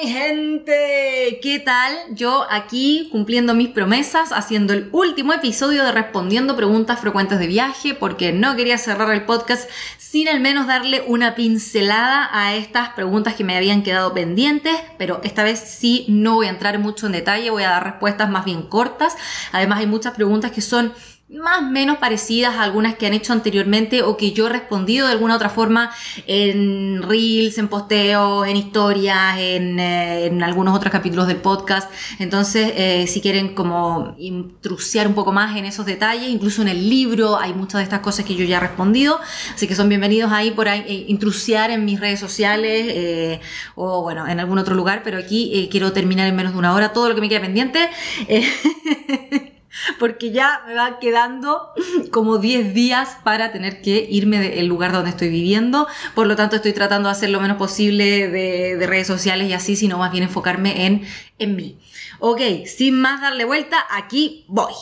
mi gente? ¿Qué tal? Yo aquí cumpliendo mis promesas, haciendo el último episodio de Respondiendo Preguntas Frecuentes de Viaje, porque no quería cerrar el podcast sin al menos darle una pincelada a estas preguntas que me habían quedado pendientes, pero esta vez sí no voy a entrar mucho en detalle, voy a dar respuestas más bien cortas. Además hay muchas preguntas que son más o menos parecidas a algunas que han hecho anteriormente o que yo he respondido de alguna otra forma en reels, en posteos, en historias, en, eh, algunos otros capítulos del podcast. Entonces, eh, si quieren como intrusiar un poco más en esos detalles, incluso en el libro hay muchas de estas cosas que yo ya he respondido, así que son bienvenidos ahí por ahí, eh, intrusiar en mis redes sociales o bueno, en algún otro lugar, pero aquí quiero terminar en menos de una hora todo lo que me queda pendiente. porque ya me va quedando como 10 días para tener que irme del lugar donde estoy viviendo. Por lo tanto, estoy tratando de hacer lo menos posible de, de redes sociales y así, sino más bien enfocarme en, en mí. Ok, sin más darle vuelta, aquí voy.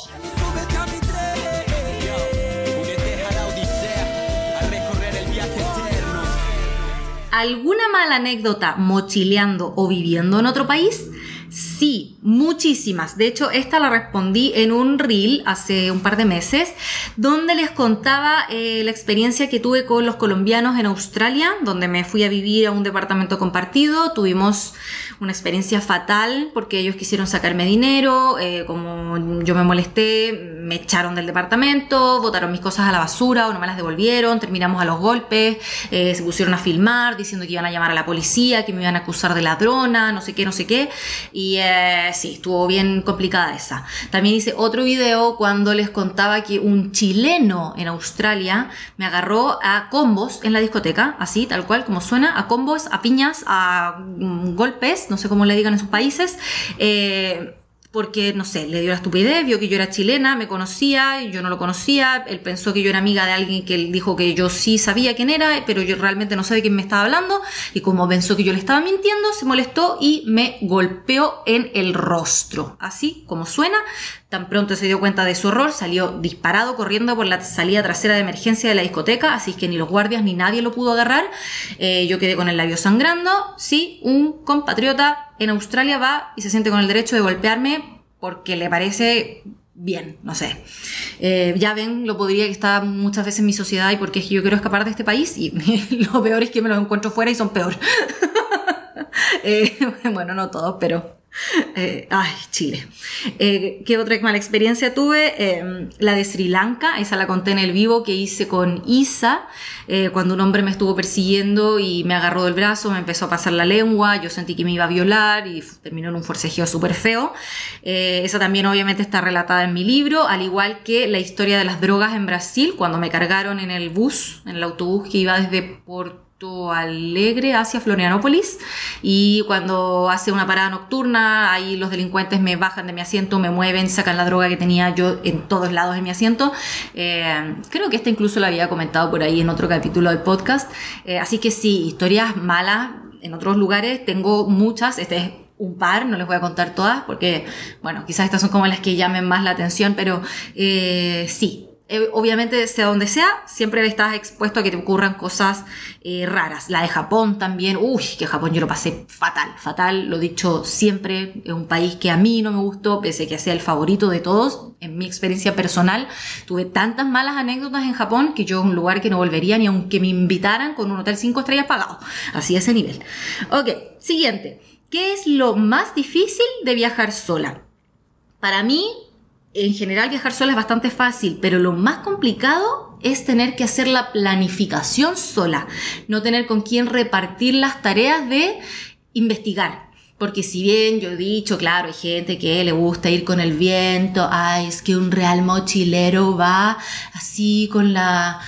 ¿Alguna mala anécdota mochileando o viviendo en otro país? Sí, muchísimas. De hecho, esta la respondí en un reel hace un par de meses, donde les contaba eh, la experiencia que tuve con los colombianos en Australia, donde me fui a vivir a un departamento compartido. Tuvimos una experiencia fatal porque ellos quisieron sacarme dinero, eh, como yo me molesté, me echaron del departamento, botaron mis cosas a la basura o no me las devolvieron, terminamos a los golpes, eh, se pusieron a filmar diciendo que iban a llamar a la policía, que me iban a acusar de ladrona, no sé qué, no sé qué. Y eh, sí, estuvo bien complicada esa. También hice otro video cuando les contaba que un chileno en Australia me agarró a combos en la discoteca, así, tal cual como suena, a combos, a piñas, a mm, golpes, no sé cómo le digan en sus países. eh, porque, no sé, le dio la estupidez, vio que yo era chilena, me conocía, yo no lo conocía, él pensó que yo era amiga de alguien que él dijo que yo sí sabía quién era, pero yo realmente no sabía quién me estaba hablando, y como pensó que yo le estaba mintiendo, se molestó y me golpeó en el rostro, así como suena. Tan pronto se dio cuenta de su error, salió disparado corriendo por la salida trasera de emergencia de la discoteca, así que ni los guardias ni nadie lo pudo agarrar. Eh, yo quedé con el labio sangrando. Sí, un compatriota en Australia va y se siente con el derecho de golpearme porque le parece bien, no sé. Eh, ya ven, lo podría que está muchas veces en mi sociedad y porque es que yo quiero escapar de este país y lo peor es que me los encuentro fuera y son peor. Eh, bueno, no todos, pero eh, ay, Chile. Eh, ¿Qué otra mala experiencia tuve? Eh, la de Sri Lanka, esa la conté en el vivo que hice con Isa, cuando un hombre me estuvo persiguiendo y me agarró del brazo, me empezó a pasar la lengua, yo sentí que me iba a violar y terminó en un forcejeo súper feo. Esa también obviamente está relatada en mi libro, al igual que la historia de las drogas en Brasil, cuando me cargaron en el bus, en el autobús que iba desde Porto Alegre hacia Florianópolis y cuando hace una parada nocturna ahí los delincuentes me bajan de mi asiento, me mueven, sacan la droga que tenía yo en todos lados de mi asiento. Eh, creo que esta incluso la había comentado por ahí en otro capítulo del podcast. Eh, así que sí, historias malas en otros lugares tengo muchas. Este es un par, no les voy a contar todas porque, bueno, quizás estas son como las que llamen más la atención, pero eh, sí, eh, obviamente sea donde sea, siempre estás expuesto a que te ocurran cosas eh, raras. La de Japón también, uy, que Japón yo lo pasé fatal, fatal, lo he dicho siempre, es un país que a mí no me gustó, pese a que sea el favorito de todos, en mi experiencia personal, tuve tantas malas anécdotas en Japón que yo es un lugar que no volvería ni aunque me invitaran con un hotel 5 estrellas pagado, así a ese nivel. Ok, siguiente, ¿qué es lo más difícil de viajar sola? Para mí, en general viajar sola es bastante fácil, pero lo más complicado es tener que hacer la planificación sola, no tener con quién repartir las tareas de investigar. Porque si bien yo he dicho, claro, hay gente que le gusta ir con el viento, ay, es que un real mochilero va así con la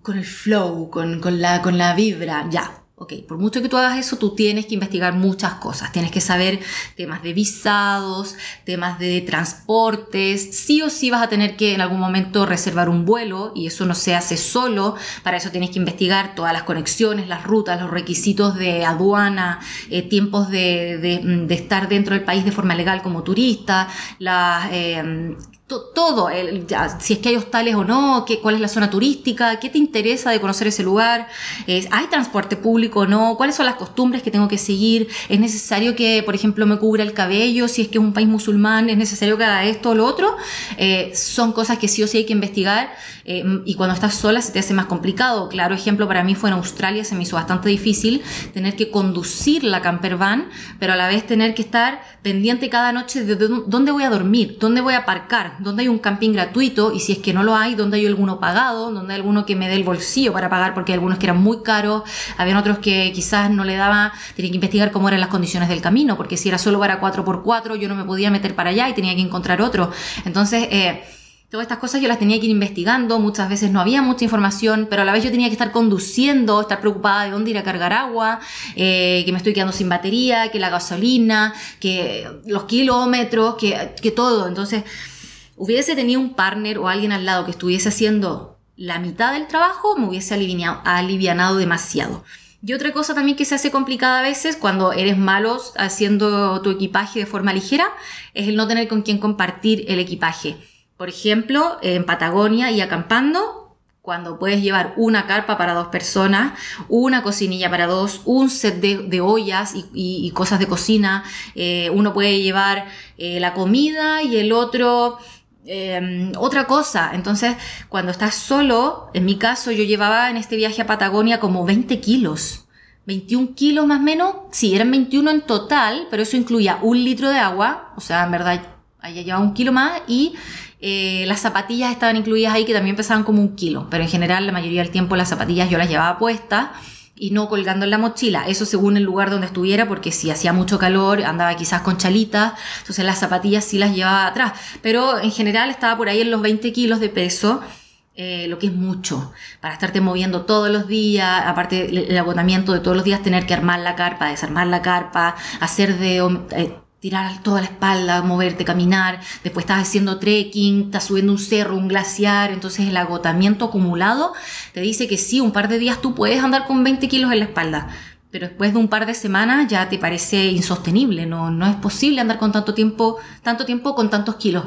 con el flow, con, con la, con la vibra, ya, Ok, por mucho que tú hagas eso, tú tienes que investigar muchas cosas. Tienes que saber temas de visados, temas de transportes. Sí o sí vas a tener que en algún momento reservar un vuelo y eso no se hace solo. Para eso tienes que investigar todas las conexiones, las rutas, los requisitos de aduana, eh, tiempos de, estar dentro del país de forma legal como turista, las... eh, todo, si es que hay hostales o no, qué, cuál es la zona turística, qué te interesa de conocer ese lugar, hay transporte público o no, cuáles son las costumbres que tengo que seguir, es necesario que, por ejemplo, me cubra el cabello, si es que es un país musulmán, es necesario que haga esto o lo otro, Eh, son cosas que sí o sí hay que investigar eh, y cuando estás sola se te hace más complicado. Claro, ejemplo, para mí fue en Australia, se me hizo bastante difícil tener que conducir la camper van, pero a la vez tener que estar pendiente cada noche de dó- dónde voy a dormir, dónde voy a aparcar, dónde hay un camping gratuito y si es que no lo hay, dónde hay alguno pagado, dónde hay alguno que me dé el bolsillo para pagar porque hay algunos que eran muy caros, habían otros que quizás no le daba, tenía que investigar cómo eran las condiciones del camino, porque si era solo para 4x4 yo no me podía meter para allá y tenía que encontrar otro. Entonces, eh, Todas estas cosas yo las tenía que ir investigando, muchas veces no había mucha información, pero a la vez yo tenía que estar conduciendo, estar preocupada de dónde ir a cargar agua, eh, que me estoy quedando sin batería, que la gasolina, que los kilómetros, que, que todo. Entonces, hubiese tenido un partner o alguien al lado que estuviese haciendo la mitad del trabajo, me hubiese alivianado, demasiado. Y otra cosa también que se hace complicada a veces cuando eres malo haciendo tu equipaje de forma ligera es el no tener con quién compartir el equipaje. Por ejemplo, en Patagonia y acampando, cuando puedes llevar una carpa para dos personas, una cocinilla para dos, un set de, ollas y cosas de cocina, eh, uno puede llevar eh, la comida y el otro eh, otra cosa. Entonces, cuando estás solo, en mi caso, yo llevaba en este viaje a Patagonia como 20 kilos. 21 kilos más o menos, sí, eran 21 en total, pero eso incluía un litro de agua, o sea, en verdad, allá llevaba un kilo más y eh, las zapatillas estaban incluidas ahí que también pesaban como un kilo, pero en general la mayoría del tiempo las zapatillas yo las llevaba puestas y no colgando en la mochila, eso según el lugar donde estuviera, porque si hacía mucho calor andaba quizás con chalitas, entonces las zapatillas sí las llevaba atrás, pero en general estaba por ahí en los 20 kilos de peso, eh, lo que es mucho, para estarte moviendo todos los días, aparte el, agotamiento de todos los días, tener que armar la carpa, desarmar la carpa, hacer de... eh, tirar toda la espalda, moverte, caminar, después estás haciendo trekking, estás subiendo un cerro, un glaciar, entonces el agotamiento acumulado te dice que sí, un par de días tú puedes andar con 20 kilos en la espalda, pero después de un par de semanas ya te parece insostenible, no, no es posible andar con tanto tiempo, tanto tiempo con tantos kilos.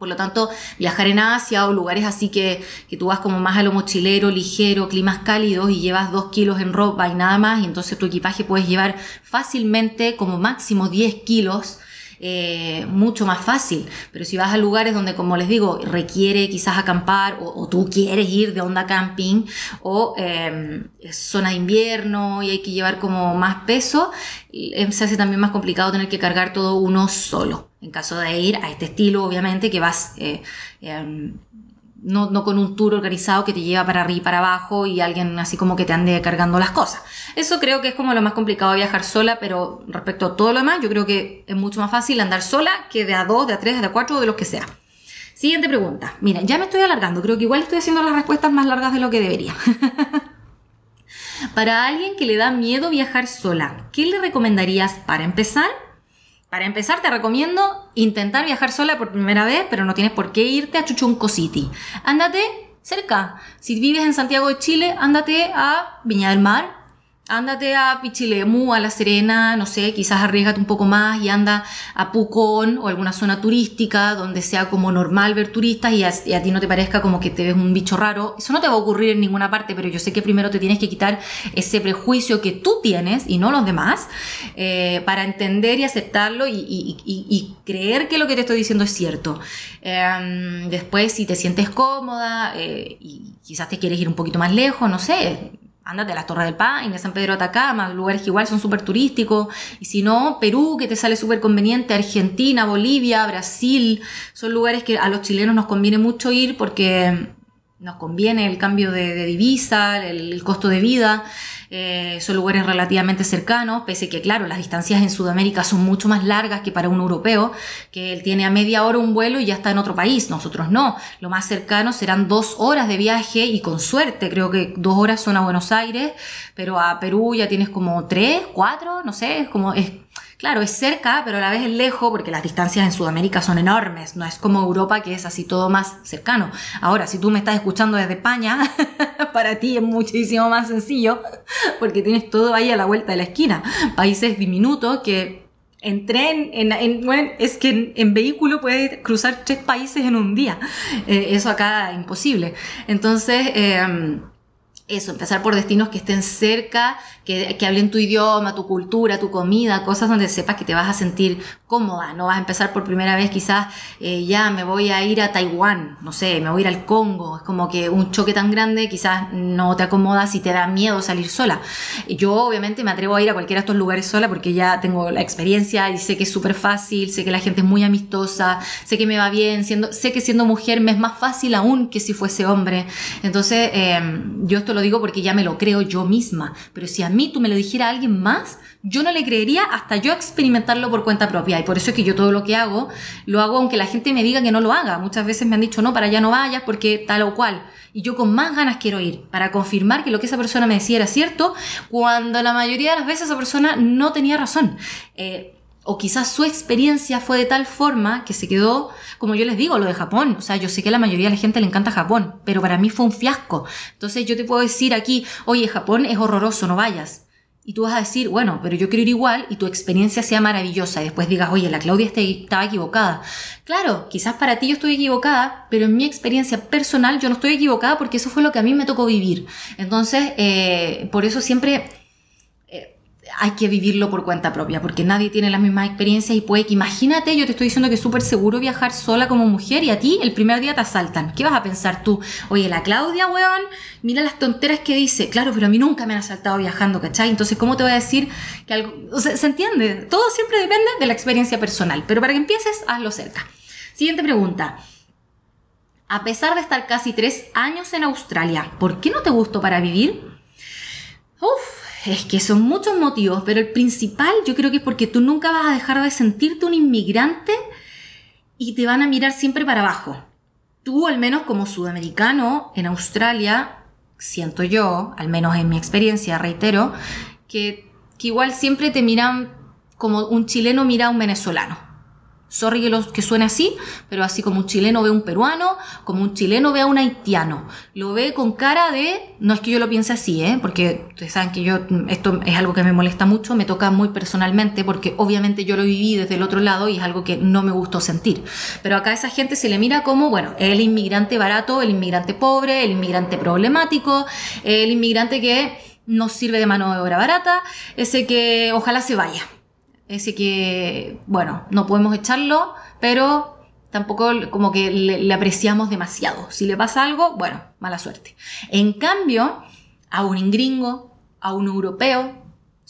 Por lo tanto, viajar en Asia o lugares así que, que tú vas como más a lo mochilero, ligero, climas cálidos y llevas dos kilos en ropa y nada más, y entonces tu equipaje puedes llevar fácilmente como máximo 10 kilos. eh, mucho más fácil, pero si vas a lugares donde, como les digo, requiere quizás acampar o, tú quieres ir de onda camping o eh, zona de invierno y hay que llevar como más peso, eh, se hace también más complicado tener que cargar todo uno solo. En caso de ir a este estilo, obviamente, que vas eh, eh, no, no con un tour organizado que te lleva para arriba y para abajo y alguien así como que te ande cargando las cosas. Eso creo que es como lo más complicado de viajar sola, pero respecto a todo lo demás, yo creo que es mucho más fácil andar sola que de a dos, de a tres, de a cuatro, de los que sea. Siguiente pregunta. Mira, ya me estoy alargando, creo que igual estoy haciendo las respuestas más largas de lo que debería. para alguien que le da miedo viajar sola, ¿qué le recomendarías para empezar? Para empezar, te recomiendo intentar viajar sola por primera vez, pero no tienes por qué irte a Chuchunco City. Ándate cerca. Si vives en Santiago de Chile, ándate a Viña del Mar, ándate a Pichilemu, a La Serena, no sé, quizás arriesgate un poco más y anda a Pucón o alguna zona turística donde sea como normal ver turistas y a, ti no te parezca como que te ves un bicho raro. Eso no te va a ocurrir en ninguna parte, pero yo sé que primero te tienes que quitar ese prejuicio que tú tienes y no los demás eh, para entender y aceptarlo y, creer que lo que te estoy diciendo es cierto. Eh, después, si te sientes cómoda eh, y quizás te quieres ir un poquito más lejos, no sé, ándate a las Torres del Paine, San Pedro de Atacama, lugares que igual son súper turísticos. Y si no, Perú, que te sale súper conveniente, Argentina, Bolivia, Brasil, son lugares que a los chilenos nos conviene mucho ir porque nos conviene el cambio de, divisa, el costo de vida. Eh, son lugares relativamente cercanos, pese que, claro, las distancias en Sudamérica son mucho más largas que para un europeo, que él tiene a media hora un vuelo y ya está en otro país. Nosotros no. Lo más cercano serán dos horas de viaje y con suerte, creo que dos horas son a Buenos Aires, pero a Perú ya tienes como tres, cuatro, no sé, es como es. Claro, es cerca, pero a la vez es lejos porque las distancias en Sudamérica son enormes. No es como Europa que es así todo más cercano. Ahora, si tú me estás escuchando desde España, para ti es muchísimo más sencillo porque tienes todo ahí a la vuelta de la esquina. Países diminutos que En tren, en, es que en, vehículo puedes cruzar tres países en un día. Eh, eso acá imposible. Entonces, eh, eso, empezar por destinos que estén cerca, que, que hablen tu idioma, tu cultura, tu comida, cosas donde sepas que te vas a sentir cómoda. No vas a empezar por primera vez, quizás eh, ya me voy a ir a Taiwán, no sé, me voy a ir al Congo. Es como que un choque tan grande quizás no te acomodas y te da miedo salir sola. Yo obviamente me atrevo a ir a cualquiera de estos lugares sola porque ya tengo la experiencia y sé que es súper fácil, sé que la gente es muy amistosa, sé que me va bien, sé que siendo mujer me es más fácil aún que si fuese hombre. Entonces, eh, yo esto lo digo porque ya me lo creo yo misma, pero si a mí tú me lo dijera alguien más, yo no le creería hasta yo experimentarlo por cuenta propia. Y por eso es que yo todo lo que hago, lo hago aunque la gente me diga que no lo haga. Muchas veces me han dicho, no, para allá no vayas porque tal o cual. Y yo con más ganas quiero ir para confirmar que lo que esa persona me decía era cierto, cuando la mayoría de las veces esa persona no tenía razón. Eh, o quizás su experiencia fue de tal forma que se quedó, como yo les digo, lo de Japón. O sea, yo sé que a la mayoría de la gente le encanta Japón, pero para mí fue un fiasco. Entonces yo te puedo decir aquí, oye, Japón es horroroso, no vayas. Y tú vas a decir, bueno, pero yo quiero ir igual y tu experiencia sea maravillosa. Y después digas, oye, la Claudia estaba equivocada. Claro, quizás para ti yo estoy equivocada, pero en mi experiencia personal yo no estoy equivocada porque eso fue lo que a mí me tocó vivir. Entonces, eh, por eso siempre hay que vivirlo por cuenta propia, porque nadie tiene las mismas experiencias y puede que, imagínate, yo te estoy diciendo que es súper seguro viajar sola como mujer y a ti el primer día te asaltan. ¿Qué vas a pensar tú? Oye, la Claudia, weón, mira las tonteras que dice. Claro, pero a mí nunca me han asaltado viajando, ¿cachai? Entonces, ¿cómo te voy a decir que algo... O sea, ¿se entiende? Todo siempre depende de la experiencia personal, pero para que empieces, hazlo cerca. Siguiente pregunta. A pesar de estar casi tres años en Australia, ¿por qué no te gustó para vivir? Uf, es que son muchos motivos, pero el principal yo creo que es porque tú nunca vas a dejar de sentirte un inmigrante y te van a mirar siempre para abajo. Tú, al menos como sudamericano en Australia, siento yo, al menos en mi experiencia, reitero, que, que igual siempre te miran como un chileno mira a un venezolano. Sorry que, lo- que suene así, pero así como un chileno ve a un peruano, como un chileno ve a un haitiano. Lo ve con cara de, no es que yo lo piense así, ¿eh? porque ustedes saben que yo, esto es algo que me molesta mucho, me toca muy personalmente, porque obviamente yo lo viví desde el otro lado y es algo que no me gustó sentir. Pero acá a esa gente se le mira como, bueno, el inmigrante barato, el inmigrante pobre, el inmigrante problemático, el inmigrante que no sirve de mano de obra barata, ese que ojalá se vaya ese que, bueno, no podemos echarlo, pero tampoco como que le, apreciamos demasiado. Si le pasa algo, bueno, mala suerte. En cambio, a un gringo, a un europeo,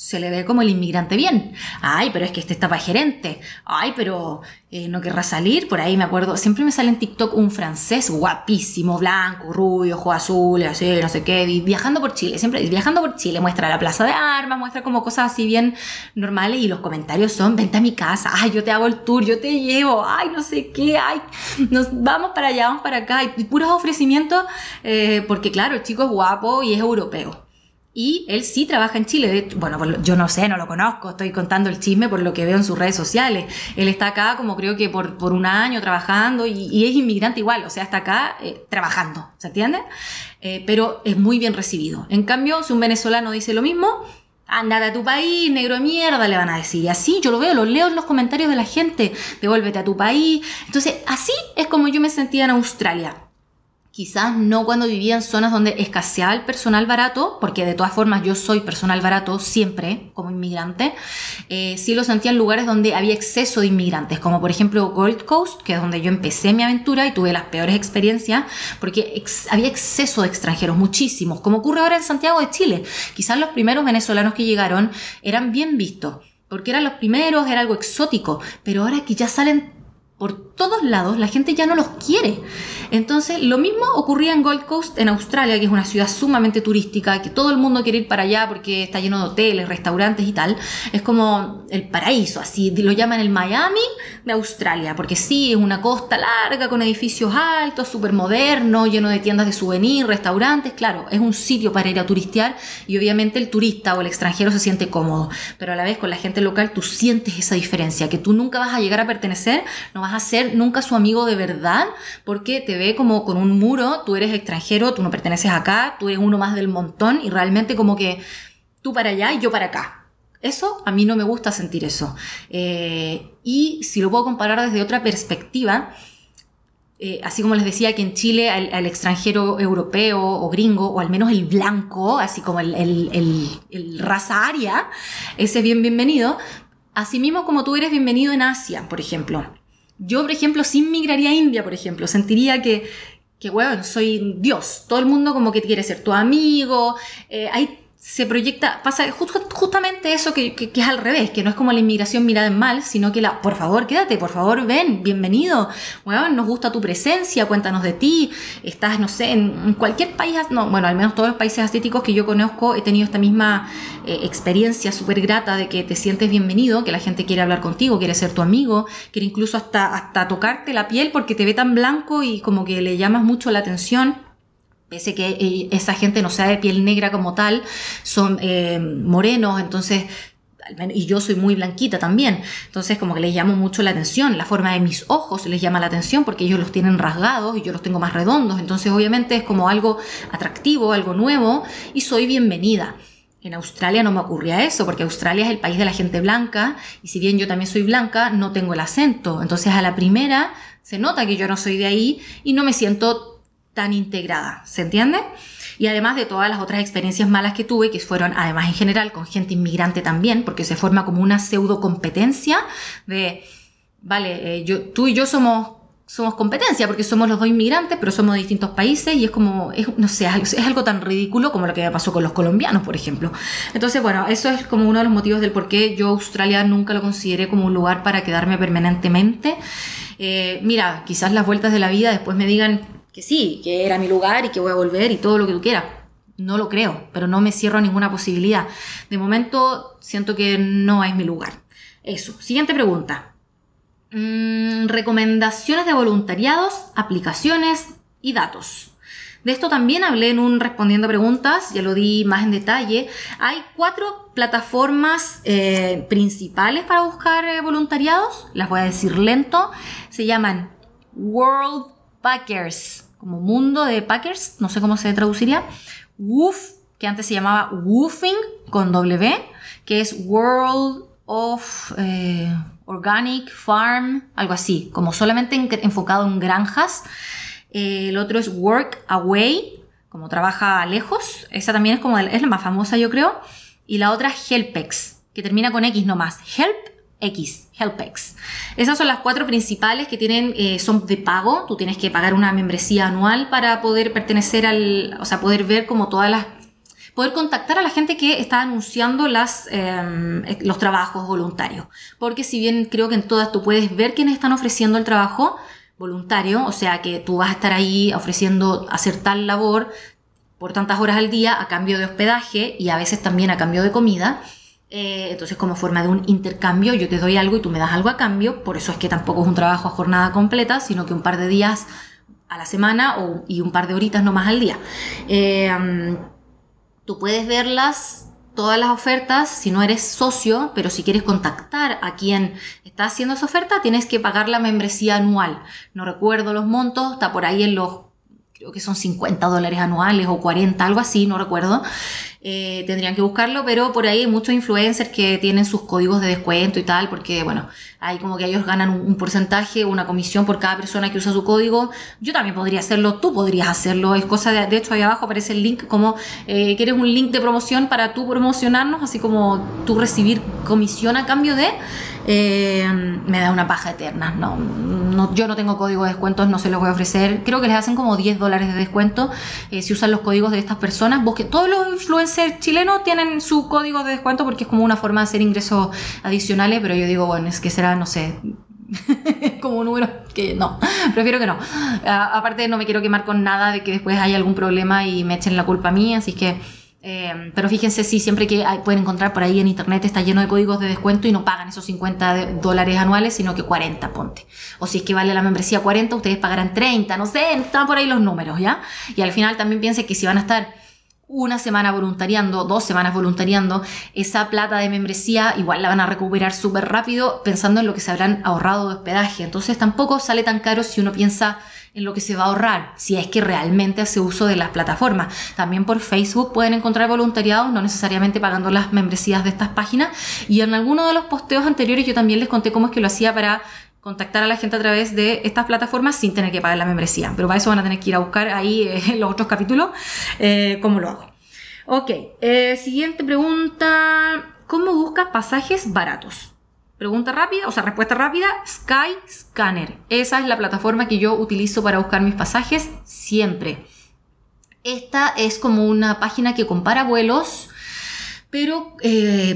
se le ve como el inmigrante bien. Ay, pero es que este está para gerente. Ay, pero eh, no querrá salir. Por ahí me acuerdo, siempre me sale en TikTok un francés guapísimo, blanco, rubio, ojos azules, así, no sé qué, vi- viajando por Chile. Siempre viajando por Chile, muestra la plaza de armas, muestra como cosas así bien normales y los comentarios son, vente a mi casa, ay, yo te hago el tour, yo te llevo, ay, no sé qué, ay, nos vamos para allá, vamos para acá, y puros ofrecimientos, eh, porque claro, el chico es guapo y es europeo. Y él sí trabaja en Chile. Bueno, yo no sé, no lo conozco, estoy contando el chisme por lo que veo en sus redes sociales. Él está acá como creo que por, por un año trabajando y, es inmigrante igual, o sea, está acá eh, trabajando, ¿se entiende? Eh, pero es muy bien recibido. En cambio, si un venezolano dice lo mismo, Ándate a tu país, negro de mierda, le van a decir. Y así yo lo veo, lo leo en los comentarios de la gente. Devuélvete a tu país. Entonces, así es como yo me sentía en Australia. Quizás no cuando vivía en zonas donde escaseaba el personal barato, porque de todas formas yo soy personal barato siempre como inmigrante, eh, sí lo sentía en lugares donde había exceso de inmigrantes, como por ejemplo Gold Coast, que es donde yo empecé mi aventura y tuve las peores experiencias, porque había exceso de extranjeros, muchísimos, como ocurre ahora en Santiago de Chile. Quizás los primeros venezolanos que llegaron eran bien vistos, porque eran los primeros, era algo exótico, pero ahora que ya salen por todos lados, la gente ya no los quiere. Entonces, lo mismo ocurría en Gold Coast, en Australia, que es una ciudad sumamente turística, que todo el mundo quiere ir para allá porque está lleno de hoteles, restaurantes y tal. Es como el paraíso, así lo llaman el Miami de Australia, porque sí, es una costa larga con edificios altos, súper moderno, lleno de tiendas de souvenir, restaurantes, claro, es un sitio para ir a turistear y obviamente el turista o el extranjero se siente cómodo, pero a la vez con la gente local tú sientes esa diferencia, que tú nunca vas a llegar a pertenecer, no vas a ser nunca su amigo de verdad, porque te ve como con un muro, tú eres extranjero, tú no perteneces acá, tú eres uno más del montón y realmente como que tú para allá y yo para acá. Eso, a mí no me gusta sentir eso. Eh, y si lo puedo comparar desde otra perspectiva, eh, así como les decía que en Chile al, extranjero europeo o gringo, o al menos el blanco, así como el, raza aria, ese es bien bienvenido. Asimismo como tú eres bienvenido en Asia, por ejemplo. Yo, por ejemplo, sí migraría a India, por ejemplo. Sentiría que, que bueno, soy Dios. Todo el mundo como que quiere ser tu amigo. Eh, hay se proyecta, pasa justamente eso que, que, que, es al revés, que no es como la inmigración mirada en mal, sino que la, por favor, quédate, por favor, ven, bienvenido, bueno, nos gusta tu presencia, cuéntanos de ti, estás, no sé, en cualquier país, no, bueno, al menos todos los países asiáticos que yo conozco he tenido esta misma eh, experiencia súper grata de que te sientes bienvenido, que la gente quiere hablar contigo, quiere ser tu amigo, quiere incluso hasta, hasta tocarte la piel porque te ve tan blanco y como que le llamas mucho la atención pese que eh, esa gente no sea de piel negra como tal, son eh, morenos, entonces y yo soy muy blanquita también, entonces como que les llamo mucho la atención, la forma de mis ojos les llama la atención porque ellos los tienen rasgados y yo los tengo más redondos, entonces obviamente es como algo atractivo, algo nuevo y soy bienvenida. En Australia no me ocurría eso, porque Australia es el país de la gente blanca, y si bien yo también soy blanca, no tengo el acento. Entonces a la primera se nota que yo no soy de ahí y no me siento tan integrada, ¿se entiende? Y además de todas las otras experiencias malas que tuve, que fueron además en general con gente inmigrante también, porque se forma como una pseudo competencia de, vale, eh, yo, tú y yo somos competencia porque somos los dos inmigrantes, pero somos de distintos países y es como, no sé, es algo tan ridículo como lo que me pasó con los colombianos, por ejemplo. Entonces, bueno, eso es como uno de los motivos del por qué yo Australia nunca lo consideré como un lugar para quedarme permanentemente. Eh, mira, quizás las vueltas de la vida después me digan, que sí, que era mi lugar y que voy a volver y todo lo que tú quieras. No lo creo, pero no me cierro a ninguna posibilidad. De momento siento que no es mi lugar. Eso. Siguiente pregunta. Mm, recomendaciones de voluntariados, aplicaciones y datos. De esto también hablé en un respondiendo preguntas, ya lo di más en detalle. Hay cuatro plataformas eh, principales para buscar eh, voluntariados, las voy a decir lento. Se llaman World Packers, como mundo de Packers, no sé cómo se traduciría. Woof, que antes se llamaba Woofing con W, que es World of eh, Organic Farm, algo así, como solamente en, enfocado en granjas. Eh, el otro es Work Away, como trabaja lejos. Esa también es como es la más famosa, yo creo. Y la otra es Helpex, que termina con X nomás. Help X, HelpX. Esas son las cuatro principales que tienen, eh, son de pago. Tú tienes que pagar una membresía anual para poder pertenecer al, o sea, poder ver como todas las, poder contactar a la gente que está anunciando las, eh, los trabajos voluntarios. Porque si bien creo que en todas tú puedes ver quiénes están ofreciendo el trabajo voluntario, o sea que tú vas a estar ahí ofreciendo hacer tal labor por tantas horas al día a cambio de hospedaje y a veces también a cambio de comida eh, entonces, como forma de un intercambio, yo te doy algo y tú me das algo a cambio. Por eso es que tampoco es un trabajo a jornada completa, sino que un par de días a la semana o, y un par de horitas no más al día. Eh, tú puedes verlas, todas las ofertas, si no eres socio, pero si quieres contactar a quien está haciendo esa oferta, tienes que pagar la membresía anual. No recuerdo los montos, está por ahí en los creo que son 50 dólares anuales o 40, algo así, no recuerdo. Eh, tendrían que buscarlo, pero por ahí hay muchos influencers que tienen sus códigos de descuento y tal, porque bueno, hay como que ellos ganan un, porcentaje, una comisión por cada persona que usa su código. Yo también podría hacerlo, tú podrías hacerlo, es cosa de, de hecho ahí abajo aparece el link como eh, quieres un link de promoción para tú promocionarnos, así como tú recibir comisión a cambio de, eh, me da una paja eterna. No, yo no tengo código de descuentos, no se los voy a ofrecer. Creo que les hacen como 10 dólares de descuento si usan los códigos de estas personas. Vos que todos los influencers ser chileno tienen su código de descuento porque es como una forma de hacer ingresos adicionales, pero yo digo, bueno, es que será, no sé, como un número que no, prefiero que no. aparte no me quiero quemar con nada de que después haya algún problema y me echen la culpa a mí, así que... Eh, pero fíjense, sí, siempre que pueden encontrar por ahí en internet está lleno de códigos de descuento y no pagan esos 50 dólares anuales, sino que 40, ponte. O si es que vale la membresía 40, ustedes pagarán 30, no sé, están por ahí los números, ¿ya? Y al final también piensen que si van a estar una semana voluntariando, dos semanas voluntariando, esa plata de membresía igual la van a recuperar súper rápido pensando en lo que se habrán ahorrado de hospedaje. Entonces tampoco sale tan caro si uno piensa en lo que se va a ahorrar, si es que realmente hace uso de las plataformas. También por Facebook pueden encontrar voluntariados, no necesariamente pagando las membresías de estas páginas. Y en alguno de los posteos anteriores yo también les conté cómo es que lo hacía para contactar a la gente a través de estas plataformas sin tener que pagar la membresía. Pero para eso van a tener que ir a buscar ahí eh, los otros capítulos eh, cómo lo hago. Ok, eh, siguiente pregunta. ¿Cómo buscas pasajes baratos? Pregunta rápida, o sea, respuesta rápida, Sky Scanner. Esa es la plataforma que yo utilizo para buscar mis pasajes siempre. Esta es como una página que compara vuelos, pero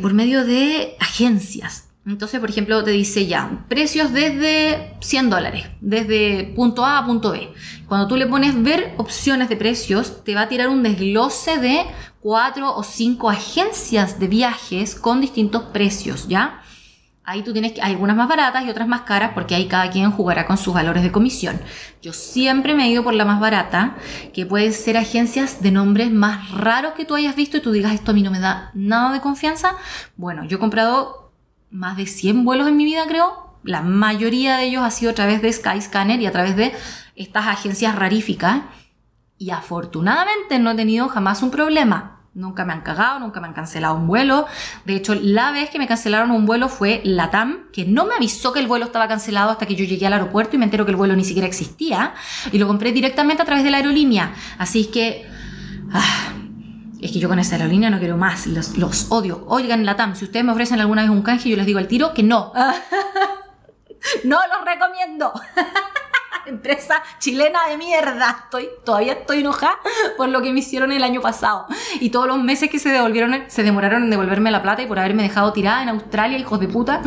por medio de agencias. Entonces, por ejemplo, te dice ya, precios desde 100 dólares, desde punto A a punto B. Cuando tú le pones ver opciones de precios, te va a tirar un desglose de cuatro o cinco agencias de viajes con distintos precios, ¿ya? Ahí tú tienes que, algunas más baratas y otras más caras porque ahí cada quien jugará con sus valores de comisión. Yo siempre me he ido por la más barata, que puede ser agencias de nombres más raros que tú hayas visto y tú digas esto a mí no me da nada de confianza. Bueno, yo he comprado más de 100 vuelos en mi vida creo. La mayoría de ellos ha sido a través de Skyscanner y a través de estas agencias raríficas. Y afortunadamente no he tenido jamás un problema. Nunca me han cagado, nunca me han cancelado un vuelo. De hecho, la vez que me cancelaron un vuelo fue Latam, que no me avisó que el vuelo estaba cancelado hasta que yo llegué al aeropuerto y me entero que el vuelo ni siquiera existía. Y lo compré directamente a través de la aerolínea. Así que... ah, es que yo con esa aerolínea no quiero más, los, odio. Oigan, Latam, si ustedes me ofrecen alguna vez un canje, yo les digo al tiro que no. no los recomiendo. Empresa chilena de mierda. Estoy, todavía estoy enojada por lo que me hicieron el año pasado. Y todos los meses que se devolvieron, se demoraron en devolverme la plata y por haberme dejado tirada en Australia, hijos de puta.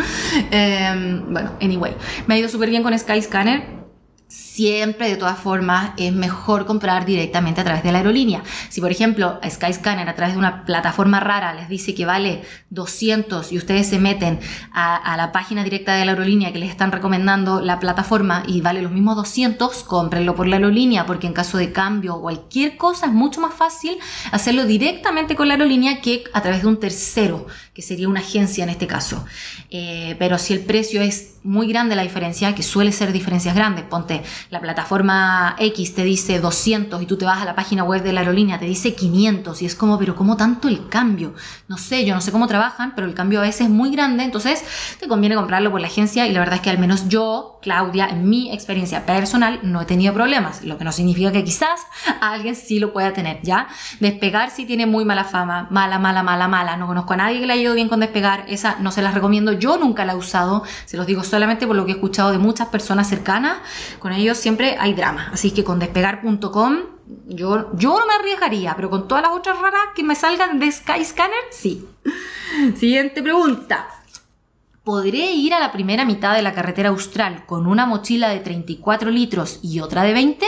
Eh, bueno, anyway. Me ha ido súper bien con Skyscanner siempre de todas formas es mejor comprar directamente a través de la aerolínea. Si por ejemplo Skyscanner a través de una plataforma rara les dice que vale 200 y ustedes se meten a, a, la página directa de la aerolínea que les están recomendando la plataforma y vale los mismos 200, cómprenlo por la aerolínea porque en caso de cambio o cualquier cosa es mucho más fácil hacerlo directamente con la aerolínea que a través de un tercero, que sería una agencia en este caso. Eh, pero si el precio es muy grande la diferencia, que suele ser diferencias grandes, ponte la plataforma X te dice 200 y tú te vas a la página web de la aerolínea, te dice 500 y es como, pero ¿cómo tanto el cambio? No sé, yo no sé cómo trabajan, pero el cambio a veces es muy grande, entonces te conviene comprarlo por la agencia y la verdad es que al menos yo, Claudia, en mi experiencia personal, no he tenido problemas, lo que no significa que quizás alguien sí lo pueda tener, ¿ya? Despegar sí tiene muy mala fama, mala, mala, mala, mala, no conozco a nadie que le haya ido bien con despegar, esa no se las recomiendo, yo nunca la he usado, se los digo solamente por lo que he escuchado de muchas personas cercanas, con ellos siempre hay drama. Así que con despegar.com yo, yo no me arriesgaría, pero con todas las otras raras que me salgan de Skyscanner, sí. Siguiente pregunta. ¿Podré ir a la primera mitad de la carretera austral con una mochila de 34 litros y otra de 20?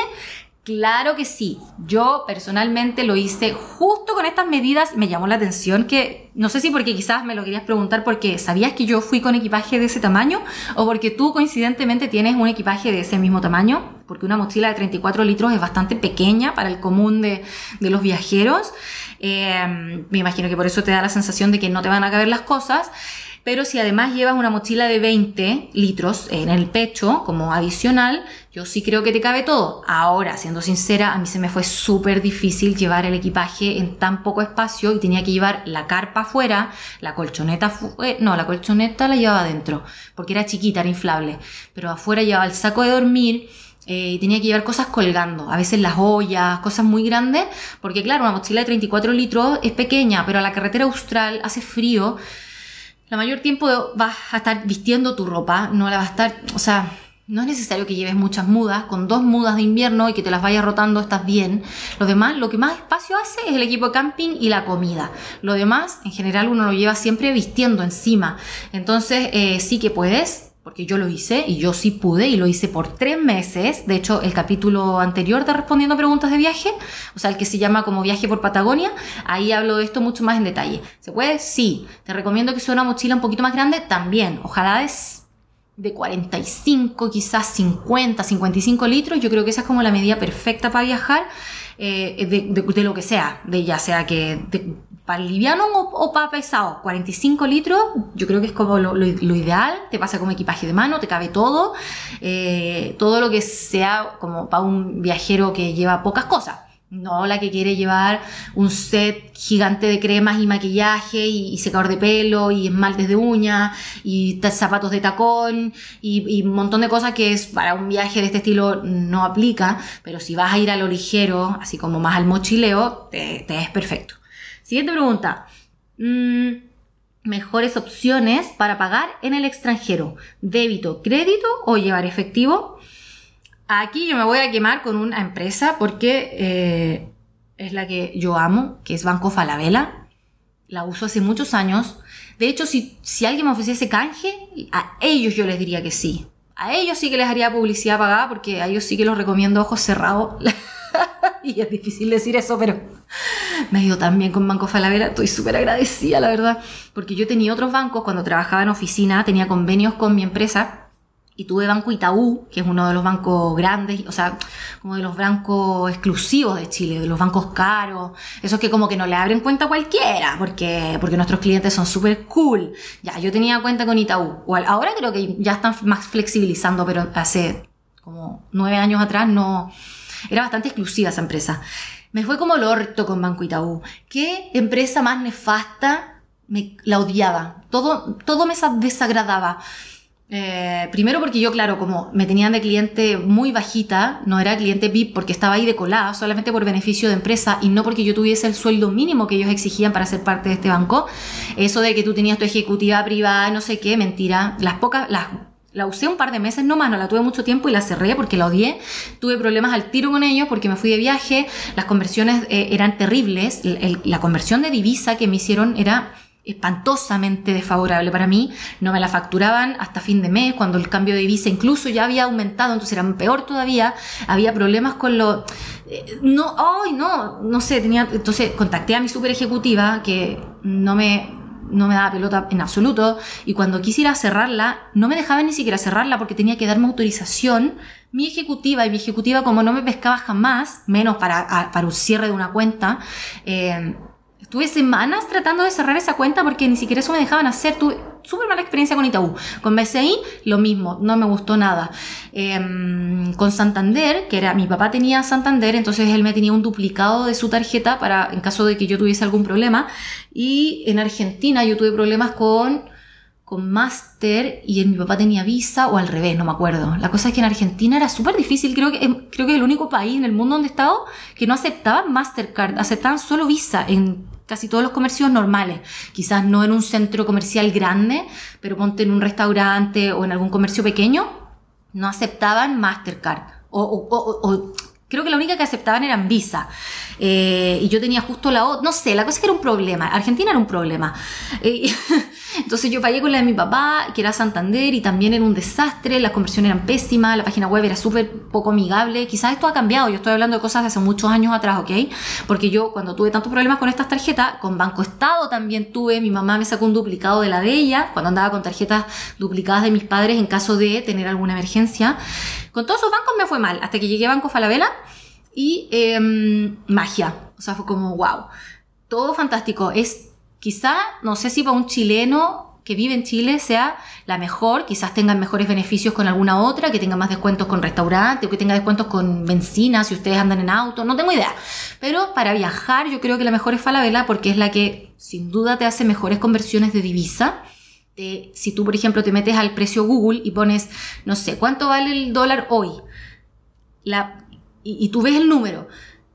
Claro que sí. Yo personalmente lo hice justo con estas medidas. Me llamó la atención que, no sé si porque quizás me lo querías preguntar porque sabías que yo fui con equipaje de ese tamaño o porque tú coincidentemente tienes un equipaje de ese mismo tamaño, porque una mochila de 34 litros es bastante pequeña para el común de, de los viajeros. Eh, me imagino que por eso te da la sensación de que no te van a caber las cosas. Pero si además llevas una mochila de 20 litros en el pecho como adicional, yo sí creo que te cabe todo. Ahora, siendo sincera, a mí se me fue súper difícil llevar el equipaje en tan poco espacio y tenía que llevar la carpa afuera, la colchoneta no, la colchoneta la llevaba adentro, porque era chiquita, era inflable, pero afuera llevaba el saco de dormir, eh, y tenía que llevar cosas colgando, a veces las ollas, cosas muy grandes, porque claro, una mochila de 34 litros es pequeña, pero a la carretera austral hace frío, la mayor tiempo vas a estar vistiendo tu ropa, no la vas a estar, o sea, no es necesario que lleves muchas mudas, con dos mudas de invierno y que te las vayas rotando estás bien. Lo demás, lo que más espacio hace es el equipo de camping y la comida. Lo demás, en general, uno lo lleva siempre vistiendo encima. Entonces, eh, sí que puedes, porque yo lo hice y yo sí pude y lo hice por tres meses. De hecho, el capítulo anterior de Respondiendo Preguntas de Viaje, o sea, el que se llama como Viaje por Patagonia, ahí hablo de esto mucho más en detalle. ¿Se puede? Sí. Te recomiendo que sea una mochila un poquito más grande también. Ojalá es de 45, quizás 50, 55 litros. Yo creo que esa es como la medida perfecta para viajar, eh, de, lo que sea, de ya sea que para liviano o, para pesado, 45 litros, yo creo que es como lo, ideal, te pasa como equipaje de mano, te cabe todo, eh, todo lo que sea como para un viajero que lleva pocas cosas. No la que quiere llevar un set gigante de cremas y maquillaje y, secador de pelo y esmaltes de uñas y zapatos de tacón y, un montón de cosas que es para un viaje de este estilo no aplica, pero si vas a ir a lo ligero, así como más al mochileo, te es perfecto. Siguiente pregunta. Mm, mejores opciones para pagar en el extranjero. ¿Débito, crédito o llevar efectivo? Aquí yo me voy a quemar con una empresa porque eh, es la que yo amo, que es Banco Falabella. La uso hace muchos años. De hecho, si, si alguien me ofreciese canje, a ellos yo les diría que sí. A ellos sí que les haría publicidad pagada porque a ellos sí que los recomiendo ojos cerrados. y es difícil decir eso, pero me ha ido tan bien con Banco Falabella, estoy súper agradecida, la verdad, porque yo tenía otros bancos. Cuando trabajaba en oficina, tenía convenios con mi empresa y tuve Banco Itaú, que es uno de los bancos grandes, o sea, como de los bancos exclusivos de Chile, de los bancos caros, esos que como que no le abren cuenta a cualquiera, porque, porque nuestros clientes son súper cool. Ya, yo tenía cuenta con Itaú, o ahora creo que ya están más flexibilizando, pero hace como nueve años atrás no, era bastante exclusiva esa empresa. Me fue como el orto con Banco Itaú. ¿Qué empresa más nefasta? Me, la odiaba. Todo, todo me sa- desagradaba. Eh, primero porque yo, claro, como me tenían de cliente muy bajita, no era cliente VIP porque estaba ahí de colada, solamente por beneficio de empresa y no porque yo tuviese el sueldo mínimo que ellos exigían para ser parte de este banco. Eso de que tú tenías tu ejecutiva privada, no sé qué, mentira. Las pocas, las la usé un par de meses nomás, no la tuve mucho tiempo y la cerré porque la odié. Tuve problemas al tiro con ellos porque me fui de viaje, las conversiones eh, eran terribles, la conversión de divisa que me hicieron era espantosamente desfavorable para mí, no me la facturaban hasta fin de mes, cuando el cambio de divisa incluso ya había aumentado, entonces era peor todavía, había problemas con lo... eh, No, ay, no, no sé, tenía... Entonces contacté a mi super ejecutiva que no me, no me daba pelota en absoluto y cuando quisiera cerrarla no me dejaban ni siquiera cerrarla porque tenía que darme autorización mi ejecutiva y mi ejecutiva como no me pescaba jamás menos para, para un cierre de una cuenta eh, Estuve semanas tratando de cerrar esa cuenta porque ni siquiera eso me dejaban hacer. Tuve súper mala experiencia con Itaú. Con BCI, lo mismo, no me gustó nada. Eh, con Santander, que era mi papá tenía Santander, entonces él me tenía un duplicado de su tarjeta para en caso de que yo tuviese algún problema. Y en Argentina yo tuve problemas con con Master y mi papá tenía Visa o al revés, no me acuerdo. La cosa es que en Argentina era súper difícil, creo que, em, creo que es el único país en el mundo donde he estado que no aceptaban Mastercard, aceptaban solo Visa en casi todos los comercios normales. Quizás no en un centro comercial grande, pero ponte en un restaurante o en algún comercio pequeño, no aceptaban Mastercard. O, o- o- o- creo que la única que aceptaban eran Visa. Eh, y yo tenía justo la otra, no sé, la cosa es que era un problema. Argentina era un problema. Eh, entonces yo pagué con la de mi papá, que era Santander, y también era un desastre, las conversiones eran pésimas, la página web era súper poco amigable. Quizás esto ha cambiado, yo estoy hablando de cosas de hace muchos años atrás, ¿ok? Porque yo cuando tuve tantos problemas con estas tarjetas, con Banco Estado también tuve, mi mamá me sacó un duplicado de la de ella, cuando andaba con tarjetas duplicadas de mis padres en caso de tener alguna emergencia. Con todos esos bancos me fue mal, hasta que llegué a Banco Falabella y em, magia. O sea, fue como, wow. Todo fantástico. Es quizá, no sé si para un chileno que vive en Chile sea la mejor, quizás tengan mejores beneficios con alguna otra, que tenga más descuentos con restaurantes, o que tenga descuentos con benzina si ustedes andan en auto, no tengo idea. Pero para viajar yo creo que la mejor es Falabella porque es la que sin duda te hace mejores conversiones de divisa. Si tú, por ejemplo, te metes al precio Google y pones, no sé, ¿cuánto vale el dólar hoy? Y tú ves el número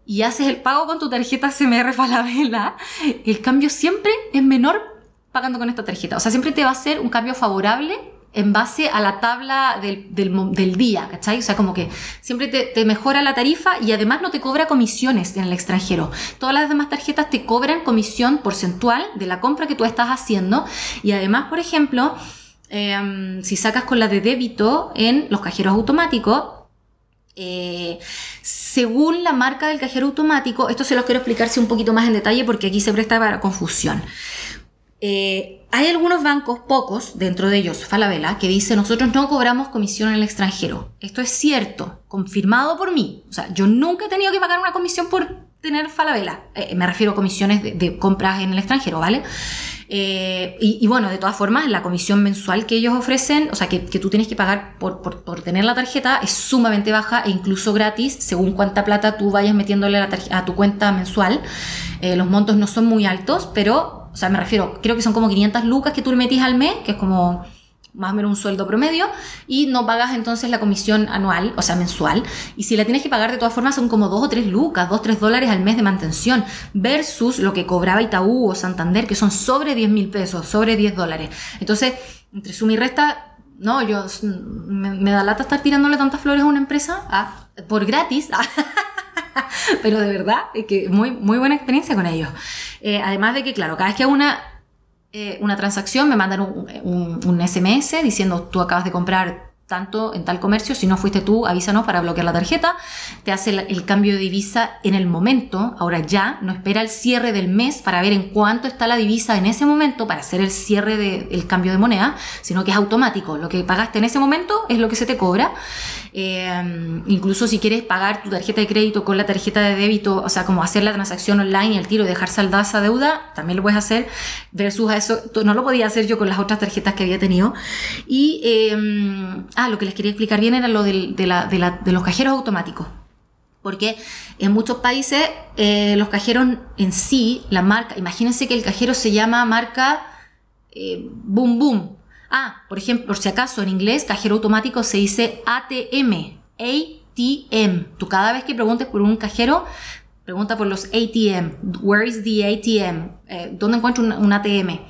y haces el pago con tu tarjeta CMR Falabella, el cambio siempre es menor pagando con esta tarjeta. O sea, siempre te va a ser un cambio favorable en base a la tabla del, día, ¿cachai? O sea, como que siempre te, mejora la tarifa y además no te cobra comisiones en el extranjero. Todas las demás tarjetas te cobran comisión porcentual de la compra que tú estás haciendo y además, por ejemplo, em, si sacas con la de débito en los cajeros automáticos, eh, según la marca del cajero automático, esto se los quiero explicarse un poquito más en detalle porque aquí se presta para confusión. Eh, hay algunos bancos, pocos, dentro de ellos Falabella, que dice nosotros no cobramos comisión en el extranjero. Esto es cierto, confirmado por mí. O sea, yo nunca he tenido que pagar una comisión por tener Falabella. Eh, me refiero a comisiones de, compras en el extranjero, ¿vale? Eh, y, bueno, de todas formas, la comisión mensual que ellos ofrecen, o sea, que, tú tienes que pagar por, por- tener la tarjeta, es sumamente baja e incluso gratis, según cuánta plata tú vayas metiéndole a tu cuenta mensual. Eh, los montos no son muy altos, pero, o sea, me refiero, creo que son como 500 lucas que tú le metís al mes, que es como más o menos un sueldo promedio, y no pagas entonces la comisión anual, o sea, mensual. Y si la tienes que pagar de todas formas son como 2 o 3 lucas, 2 3 dólares al mes de mantención, versus lo que cobraba Itaú o Santander, que son sobre 10 mil pesos, sobre 10 dólares. Entonces, entre suma y resta, no, yo mm, me, me da lata estar tirándole tantas flores a una empresa ah, por gratis. Pero de verdad, es que muy, muy buena experiencia con ellos. Eh, además de que, claro, cada vez que hago una, eh, una transacción, me mandan un, un- un SMS diciendo tú acabas de comprar tanto en tal comercio, si no fuiste tú, avísanos para bloquear la tarjeta, te hace el, cambio de divisa en el momento, ahora ya, no espera el cierre del mes para ver en cuánto está la divisa en ese momento para hacer el cierre del cambio de moneda, sino que es automático, lo que pagaste en ese momento es lo que se te cobra. Eh, incluso si quieres pagar tu tarjeta de crédito con la tarjeta de débito, o sea, como hacer la transacción online y el tiro y dejar saldada esa deuda, también lo puedes hacer versus a eso, no lo podía hacer yo con las otras tarjetas que había tenido. Y, eh, ah, lo que les quería explicar bien era lo de, los cajeros automáticos. Porque en muchos países eh, los cajeros en sí, la marca, imagínense que el cajero se llama marca eh, Boom Boom. Ah, por ejemplo, por si acaso en inglés, cajero automático se dice ATM, ATM. Tú cada vez que preguntes por un cajero, pregunta por los ATM. Where is the ATM? Eh, ¿Dónde encuentro un ATM?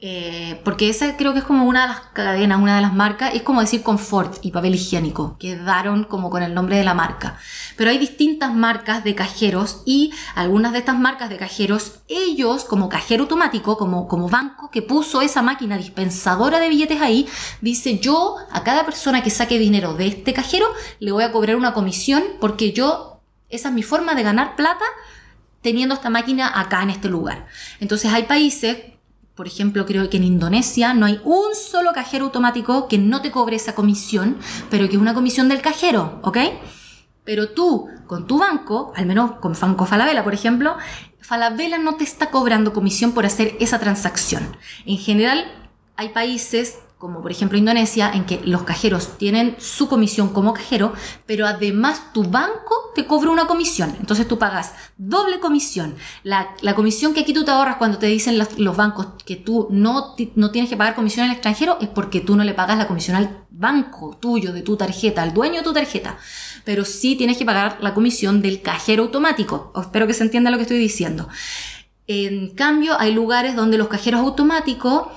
Eh, porque esa creo que es como una de las cadenas, una de las marcas, es como decir confort y papel higiénico, quedaron como con el nombre de la marca. Pero hay distintas marcas de cajeros y algunas de estas marcas de cajeros, ellos como cajero automático, como, como banco que puso esa máquina dispensadora de billetes ahí, dice yo a cada persona que saque dinero de este cajero le voy a cobrar una comisión porque yo, esa es mi forma de ganar plata teniendo esta máquina acá en este lugar. Entonces hay países por ejemplo, creo que en Indonesia no hay un solo cajero automático que no te cobre esa comisión, pero que es una comisión del cajero, ¿ok? Pero tú, con tu banco, al menos con Banco Falabella, por ejemplo, Falabella no te está cobrando comisión por hacer esa transacción. En general, hay países como por ejemplo Indonesia, en que los cajeros tienen su comisión como cajero, pero además tu banco te cobra una comisión. Entonces tú pagas doble comisión. La, comisión que aquí tú te ahorras cuando te dicen los, bancos que tú no, no tienes que pagar comisión al extranjero es porque tú no le pagas la comisión al banco tuyo, de tu tarjeta, al dueño de tu tarjeta. Pero sí tienes que pagar la comisión del cajero automático. Espero que se entienda lo que estoy diciendo. En cambio, hay lugares donde los cajeros automáticos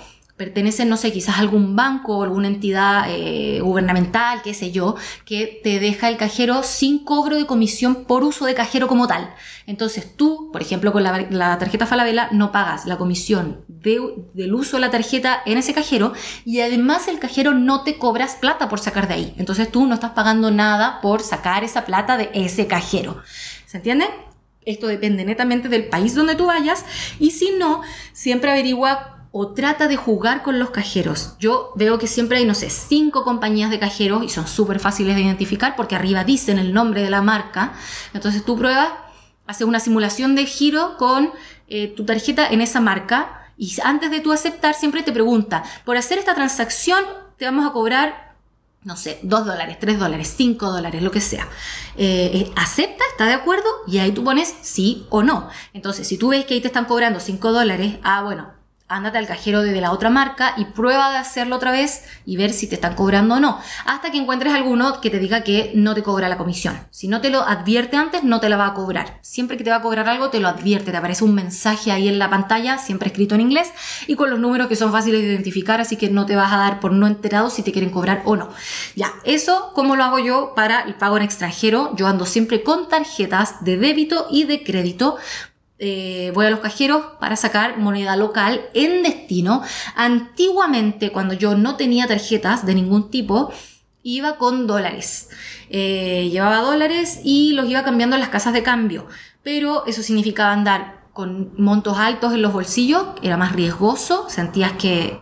pertenecen, no sé, quizás a algún banco o alguna entidad eh, gubernamental, qué sé yo, que te deja el cajero sin cobro de comisión por uso de cajero como tal. Entonces tú, por ejemplo, con la, la tarjeta Falabella no pagas la comisión de- del uso de la tarjeta en ese cajero y además el cajero no te cobras plata por sacar de ahí. Entonces tú no estás pagando nada por sacar esa plata de ese cajero. ¿Se entiende? Esto depende netamente del país donde tú vayas y si no, siempre averigua o trata de jugar con los cajeros. Yo veo que siempre hay, no sé, cinco compañías de cajeros y son súper fáciles de identificar porque arriba dicen el nombre de la marca. Entonces tú pruebas, haces una simulación de giro con eh, tu tarjeta en esa marca y antes de tú aceptar siempre te pregunta, por hacer esta transacción te vamos a cobrar no sé, 2 dólares, 3 dólares, 5 dólares, lo que sea. Eh, eh, ¿Acepta? ¿Está de acuerdo? Y ahí tú pones sí o no. Entonces, si tú ves que ahí te están cobrando 5 dólares, ah, bueno, ándate al cajero de la otra marca y prueba de hacerlo otra vez y ver si te están cobrando o no. Hasta que encuentres alguno que te diga que no te cobra la comisión. Si no te lo advierte antes, no te la va a cobrar. Siempre que te va a cobrar algo, te lo advierte. Te aparece un mensaje ahí en la pantalla, siempre escrito en inglés y con los números que son fáciles de identificar, así que no te vas a dar por no enterado si te quieren cobrar o no. Ya, eso como lo hago yo para el pago en extranjero. Yo ando siempre con tarjetas de débito y de crédito eh, voy a los cajeros para sacar moneda local en destino. Antiguamente, cuando yo no tenía tarjetas de ningún tipo, iba con dólares. Eh, llevaba dólares y los iba cambiando en las casas de cambio. Pero eso significaba andar con montos altos en los bolsillos, era más riesgoso, sentías que,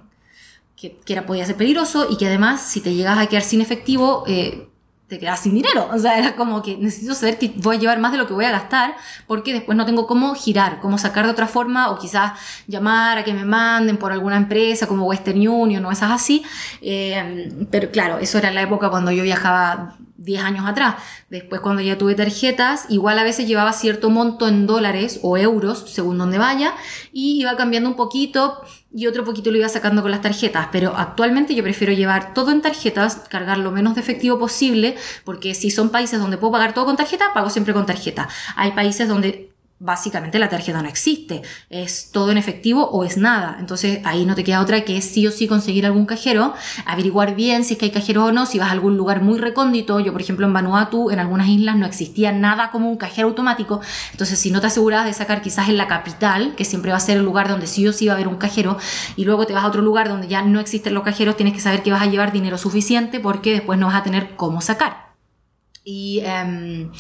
era, podía ser peligroso y que además si te llegas a quedar sin efectivo, eh, te quedas sin dinero. O sea, era como que necesito saber que voy a llevar más de lo que voy a gastar porque después no tengo cómo girar, cómo sacar de otra forma o quizás llamar a que me manden por alguna empresa como Western Union o esas así. Eh, pero claro, eso era la época cuando yo viajaba 10 años atrás. Después cuando ya tuve tarjetas, igual a veces llevaba cierto monto en dólares o euros, según donde vaya, y iba cambiando un poquito y otro poquito lo iba sacando con las tarjetas, pero actualmente yo prefiero llevar todo en tarjetas, cargar lo menos de efectivo posible, porque si son países donde puedo pagar todo con tarjeta, pago siempre con tarjeta. Hay países donde básicamente la tarjeta no existe, es todo en efectivo o es nada. Entonces ahí no te queda otra que sí o sí conseguir algún cajero, averiguar bien si es que hay cajero o no, si vas a algún lugar muy recóndito. Yo, por ejemplo, en Vanuatu, en algunas islas no existía nada como un cajero automático. Entonces, si no te aseguras de sacar quizás en la capital, que siempre va a ser el lugar donde sí o sí va a haber un cajero, y luego te vas a otro lugar donde ya no existen los cajeros, tienes que saber que vas a llevar dinero suficiente porque después no vas a tener cómo sacar. Y em,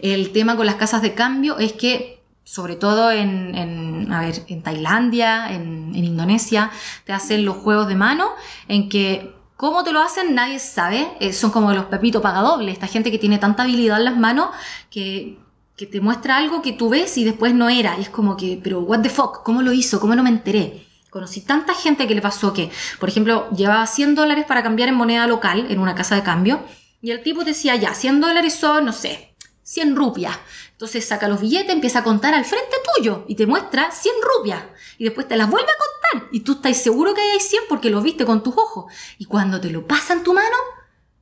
el tema con las casas de cambio es que sobre todo en, a ver, en Tailandia, en, Indonesia, te hacen los juegos de mano en que cómo te lo hacen nadie sabe, eh, son como los pepitos pagadobles, esta gente que tiene tanta habilidad en las manos que, que te muestra algo que tú ves y después no era, es como que, pero what the fuck, ¿cómo lo hizo? ¿Cómo no me enteré? Conocí tanta gente que le pasó que, por ejemplo, llevaba 100 dólares para cambiar en moneda local en una casa de cambio y el tipo decía, ya, 100 dólares son, no sé, 100 rupias. Entonces saca los billetes, empieza a contar al frente tuyo y te muestra 100 rupias. Y después te las vuelve a contar. Y tú estás seguro que hay 100 porque lo viste con tus ojos. Y cuando te lo pasa en tu mano,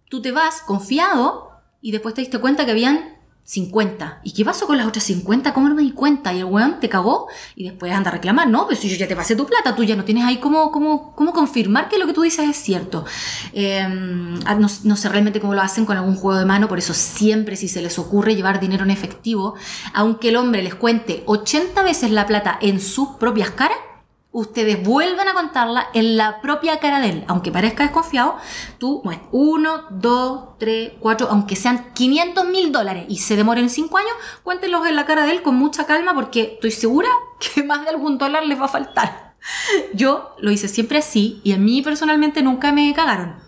tú te vas confiado y después te diste cuenta que habían 50. ¿Y qué pasó con las otras 50? ¿Cómo no me di cuenta? Y el weón te cagó y después anda a reclamar. No, pues si yo ya te pasé tu plata, tú ya no tienes ahí cómo, cómo, cómo confirmar que lo que tú dices es cierto. Eh, no, no, sé realmente cómo lo hacen con algún juego de mano, por eso siempre si se les ocurre llevar dinero en efectivo, aunque el hombre les cuente 80 veces la plata en sus propias caras, ustedes vuelven a contarla en la propia cara de él. Aunque parezca desconfiado, tú muestras uno, dos, tres, cuatro, aunque sean 500 mil dólares y se demoren cinco años, cuéntenlos en la cara de él con mucha calma porque estoy segura que más de algún dólar les va a faltar. Yo lo hice siempre así y a mí personalmente nunca me cagaron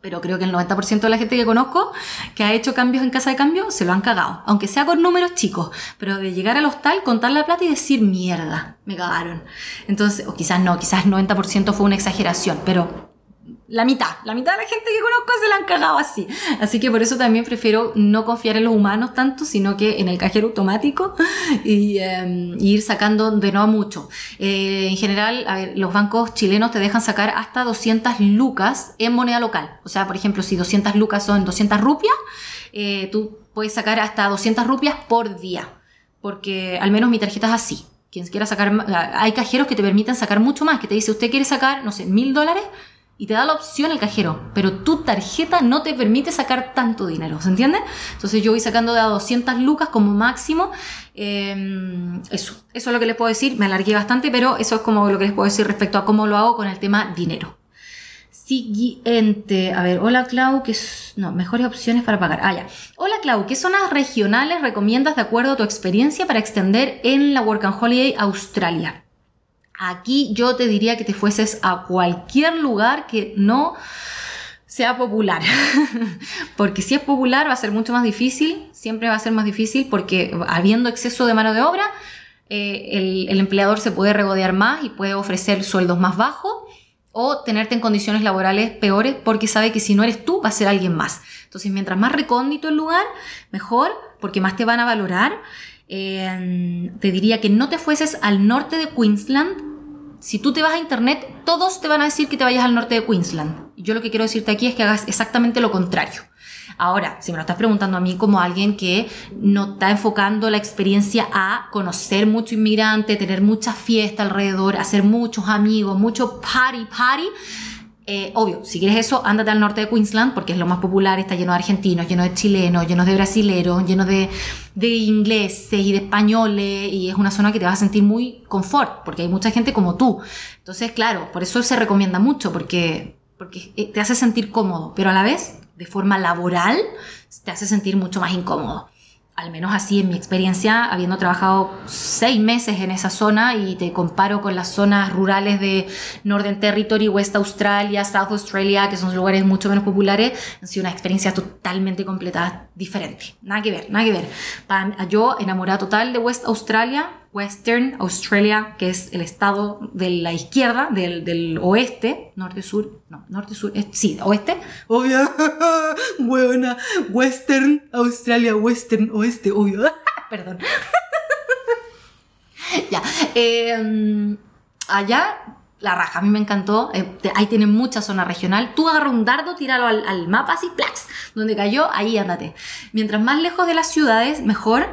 pero creo que el 90% de la gente que conozco que ha hecho cambios en casa de cambio se lo han cagado, aunque sea con números chicos, pero de llegar al hostal, contar la plata y decir mierda, me cagaron. Entonces, o quizás no, quizás el 90% fue una exageración, pero la mitad, la mitad de la gente que conozco se la han cagado así. Así que por eso también prefiero no confiar en los humanos tanto, sino que en el cajero automático y, eh, ir sacando de no mucho. Eh, en general, a ver, los bancos chilenos te dejan sacar hasta 200 lucas en moneda local. O sea, por ejemplo, si 200 lucas son 200 rupias, eh, tú puedes sacar hasta 200 rupias por día. Porque al menos mi tarjeta es así. Quien quiera sacar, hay cajeros que te permiten sacar mucho más, que te dice, usted quiere sacar, no sé, mil dólares, y te da la opción el cajero, pero tu tarjeta no te permite sacar tanto dinero, ¿se entiende? Entonces yo voy sacando de a 200 lucas como máximo. Eh, eso, eso es lo que les puedo decir. Me alargué bastante, pero eso es como lo que les puedo decir respecto a cómo lo hago con el tema dinero. Siguiente, a ver, hola Clau, ¿qué es? No, mejores opciones para pagar. Ah. Hola Clau, ¿qué zonas regionales recomiendas de acuerdo a tu experiencia para extender en la Work and Holiday Australia? Aquí yo te diría que te fueses a cualquier lugar que no sea popular. porque si es popular va a ser mucho más difícil, siempre va a ser más difícil porque habiendo exceso de mano de obra, eh, el, empleador se puede regodear más y puede ofrecer sueldos más bajos o tenerte en condiciones laborales peores porque sabe que si no eres tú va a ser alguien más. Entonces mientras más recóndito el lugar, mejor porque más te van a valorar. Eh, te diría que no te fueses al norte de Queensland si tú te vas a internet, todos te van a decir que te vayas al norte de Queensland. Yo lo que quiero decirte aquí es que hagas exactamente lo contrario. Ahora, si me lo estás preguntando a mí como alguien que no está enfocando la experiencia a conocer mucho inmigrante, tener mucha fiesta alrededor, hacer muchos amigos, mucho party, party, eh, obvio, si quieres eso, ándate al norte de Queensland porque es lo más popular, está lleno de argentinos, lleno de chilenos, lleno de brasileros, lleno de, de, ingleses y de españoles y es una zona que te vas a sentir muy confort porque hay mucha gente como tú. Entonces, claro, por eso se recomienda mucho porque, porque eh, te hace sentir cómodo, pero a la vez, de forma laboral, te hace sentir mucho más incómodo. Al menos así en mi experiencia, habiendo trabajado seis meses en esa zona y te comparo con las zonas rurales de Northern Territory, West Australia, South Australia, que son lugares mucho menos populares, ha sido una experiencia totalmente completa, diferente. Nada que ver, nada que ver. Para, yo, enamorada total de West Australia, Western Australia, que es el estado de la izquierda, del, del oeste, norte-sur, no, norte-sur, sí, oeste, obvio, buena, Western Australia, Western oeste, obvio, perdón. ya, eh, allá la raja, a mí me encantó. eh, te- ahí tienen mucha zona regional. Tú agarra un dardo, tíralo al, al mapa así, ¡plax! Donde cayó, ahí ándate. Mientras más lejos de las ciudades, mejor.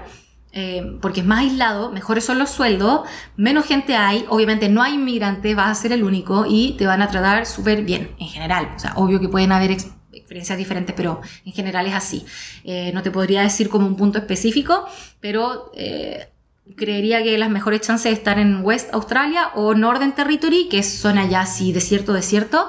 Eh, porque es más aislado, mejores son los sueldos, menos gente hay, obviamente no hay inmigrantes, vas a ser el único y te van a tratar súper bien en general. O sea, obvio que pueden haber ex- experiencias diferentes, pero en general es así. Eh, no te podría decir como un punto específico, pero eh, creería que las mejores chances están en West Australia o Northern Territory, que son allá así desierto, desierto,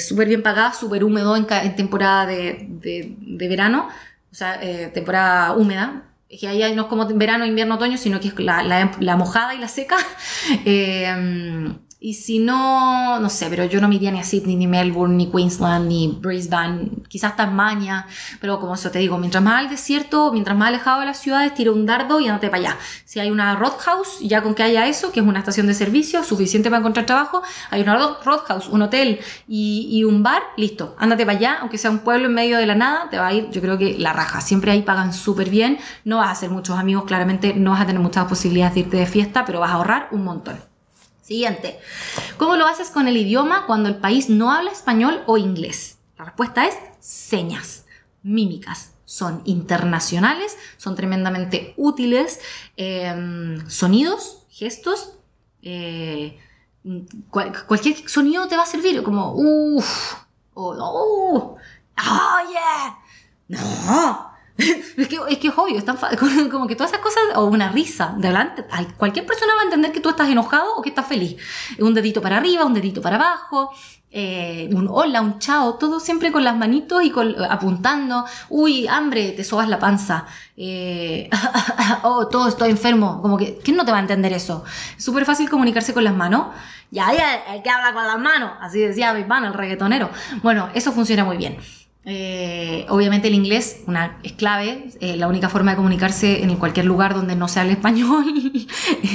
súper bien pagada, súper húmedo en, temporada de, de- de verano, o sea, temporada húmeda. Que ahí no es como verano, invierno, otoño, sino que es la, la- la mojada y la seca. Eh, y si no, no sé, pero yo no me iría ni a Sydney, ni Melbourne, ni Queensland, ni Brisbane, quizás Tasmania, pero como eso te digo, mientras más al desierto, mientras más alejado de las ciudades, tira un dardo y andate para allá. Si hay una roadhouse, ya con que haya eso, que es una estación de servicio suficiente para encontrar trabajo, hay una road- roadhouse, un hotel y, y un bar, listo, ándate para allá, aunque sea un pueblo en medio de la nada, te va a ir, yo creo que la raja. Siempre ahí pagan súper bien, no vas a hacer muchos amigos, claramente no vas a tener muchas posibilidades de irte de fiesta, pero vas a ahorrar un montón. Siguiente. ¿Cómo lo haces con el idioma cuando el país no habla español o inglés? La respuesta es señas, mímicas. Son internacionales, son tremendamente útiles. eh, sonidos, gestos. eh, cual- cualquier sonido te va a servir, como uff, o oh, oh, yeah, no. Es que, es que es obvio, es tan como que todas esas cosas, o una risa de adelante, cualquier persona va a entender que tú estás enojado o que estás feliz. Un dedito para arriba, un dedito para abajo, eh, un hola, un chao, todo siempre con las manitos y con, apuntando. Uy, hambre, te sobas la panza. Eh, oh, todo estoy enfermo. Como que, ¿quién no te va a entender eso? Es súper fácil comunicarse con las manos. Ya, ya, el que habla con las manos. Así decía Big Bang, el reggaetonero. Bueno, eso funciona muy bien. Eh, obviamente el inglés una, es clave, eh, la única forma de comunicarse en cualquier lugar donde no se hable español,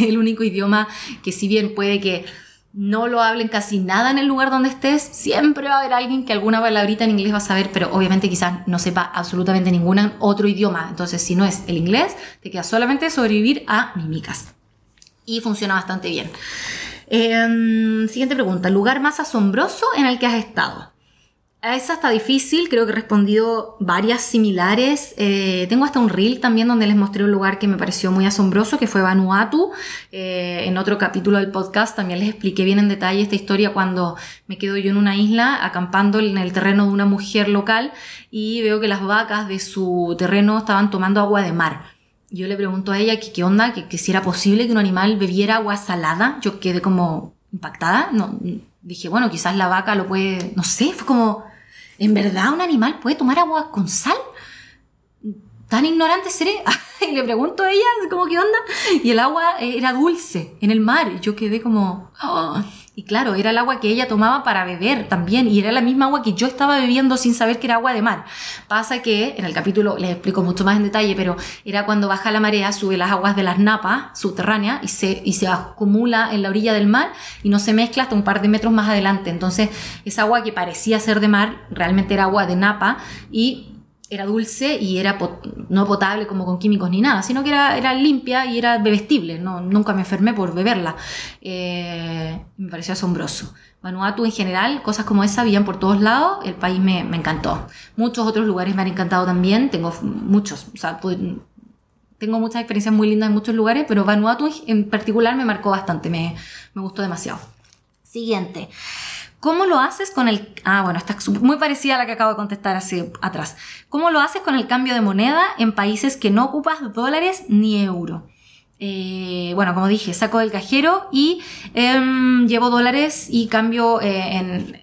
el único idioma que si bien puede que no lo hablen casi nada en el lugar donde estés, siempre va a haber alguien que alguna palabrita en inglés va a saber, pero obviamente quizás no sepa absolutamente ningún otro idioma. Entonces, si no es el inglés, te queda solamente sobrevivir a mímicas. Y funciona bastante bien. Eh, siguiente pregunta, lugar más asombroso en el que has estado. Esa está difícil, creo que he respondido varias similares. Eh, tengo hasta un reel también donde les mostré un lugar que me pareció muy asombroso, que fue Vanuatu. Eh, en otro capítulo del podcast también les expliqué bien en detalle esta historia cuando me quedo yo en una isla acampando en el terreno de una mujer local y veo que las vacas de su terreno estaban tomando agua de mar. Yo le pregunto a ella que qué onda, que, que si era posible que un animal bebiera agua salada. Yo quedé como impactada. No, dije, bueno, quizás la vaca lo puede, no sé, fue como, ¿en verdad un animal puede tomar agua con sal? ¿Tan ignorante seré? y le pregunto a ella, como, ¿qué onda? Y el agua era dulce en el mar. Y yo quedé como, "Oh". Y claro, era el agua que ella tomaba para beber también. Y era la misma agua que yo estaba bebiendo sin saber que era agua de mar. Pasa que, en el capítulo les explico mucho más en detalle, pero era cuando baja la marea, sube las aguas de las napas subterráneas y se, y se acumula en la orilla del mar y no se mezcla hasta un par de metros más adelante. Entonces, esa agua que parecía ser de mar, realmente era agua de napa y era dulce y era pot- no potable como con químicos ni nada, sino que era, limpia y era bebestible. No, nunca me enfermé por beberla. Eh, me pareció asombroso. Vanuatu en general, cosas como esa habían por todos lados. El país me, me encantó. Muchos otros lugares me han encantado también. Tengo muchos. O sea, tengo muchas experiencias muy lindas en muchos lugares, pero Vanuatu en particular me marcó bastante. Me, me gustó demasiado. Siguiente. ¿Cómo lo haces con el... Ah, bueno, está muy parecida a la que acabo de contestar hace atrás. ¿Cómo lo haces con el cambio de moneda en países que no ocupas dólares ni euro? Eh, bueno, como dije, saco del cajero y em, llevo dólares y cambio eh, en,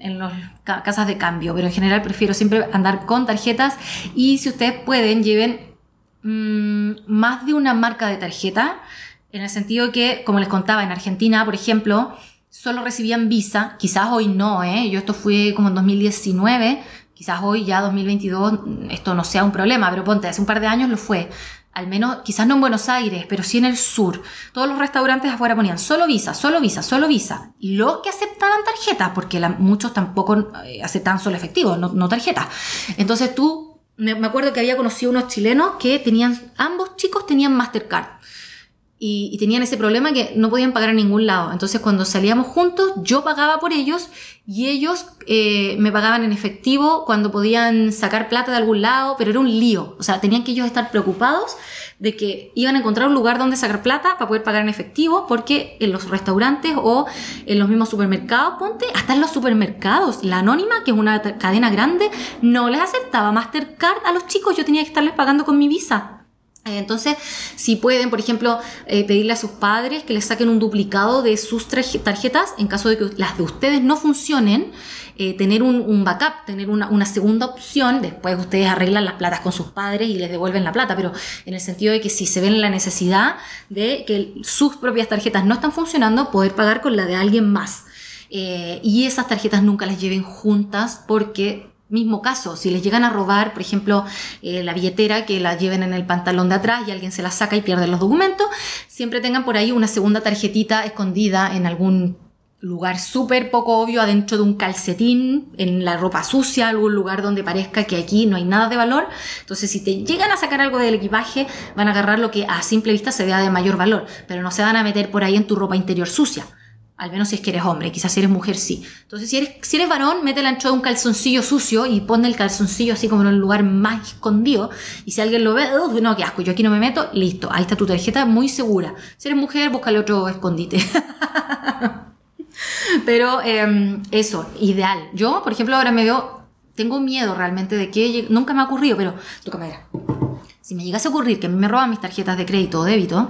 en, las ca- casas de cambio, pero en general prefiero siempre andar con tarjetas y si ustedes pueden, lleven mm, más de una marca de tarjeta, en el sentido que, como les contaba, en Argentina, por ejemplo, solo recibían Visa, quizás hoy no, ¿eh? yo esto fue como en 2019, quizás hoy ya 2022 esto no sea un problema, pero ponte, hace un par de años lo fue. Al menos, quizás no en Buenos Aires, pero sí en el sur. Todos los restaurantes afuera ponían solo Visa, solo Visa, solo Visa. Los que aceptaban tarjetas, porque la- muchos tampoco eh, aceptaban solo efectivo, no, no tarjeta. Entonces tú, me, me acuerdo que había conocido unos chilenos que tenían, ambos chicos tenían Mastercard y, y tenían ese problema que no podían pagar a ningún lado. Entonces cuando salíamos juntos yo pagaba por ellos y ellos eh, me pagaban en efectivo cuando podían sacar plata de algún lado, pero era un lío. O sea, tenían que ellos estar preocupados de que iban a encontrar un lugar donde sacar plata para poder pagar en efectivo, porque en los restaurantes o en los mismos supermercados, ponte, hasta en los supermercados, la Anónima, que es una cadena grande, no les aceptaba Mastercard a los chicos, yo tenía que estarles pagando con mi visa. Entonces, si pueden, por ejemplo, eh, pedirle a sus padres que les saquen un duplicado de sus tarjetas en caso de que las de ustedes no funcionen, eh, tener un, backup, tener una, una segunda opción, después ustedes arreglan las platas con sus padres y les devuelven la plata, pero en el sentido de que si se ven la necesidad de que sus propias tarjetas no están funcionando, poder pagar con la de alguien más. Eh, y esas tarjetas nunca las lleven juntas porque mismo caso, si les llegan a robar, por ejemplo, eh, la billetera, que la lleven en el pantalón de atrás y alguien se la saca y pierde los documentos, siempre tengan por ahí una segunda tarjetita escondida en algún lugar súper poco obvio adentro de un calcetín, en la ropa sucia, algún lugar donde parezca que aquí no hay nada de valor. Entonces, si te llegan a sacar algo del equipaje, van a agarrar lo que a simple vista se vea de mayor valor, pero no se van a meter por ahí en tu ropa interior sucia. Al menos si es que eres hombre, quizás si eres mujer sí. Entonces, si eres, si eres varón, métela dentro de un calzoncillo sucio y pon el calzoncillo así como en un lugar más escondido. Y si alguien lo ve, "Ugh, no, qué asco, yo aquí no me meto, listo, ahí está tu tarjeta muy segura. Si eres mujer, búscale otro escondite. Pero eh, eso, ideal. Yo, por ejemplo, ahora me veo, tengo miedo realmente de que nunca me ha ocurrido, pero toca madera. Si me llegase a ocurrir que me roban mis tarjetas de crédito o débito,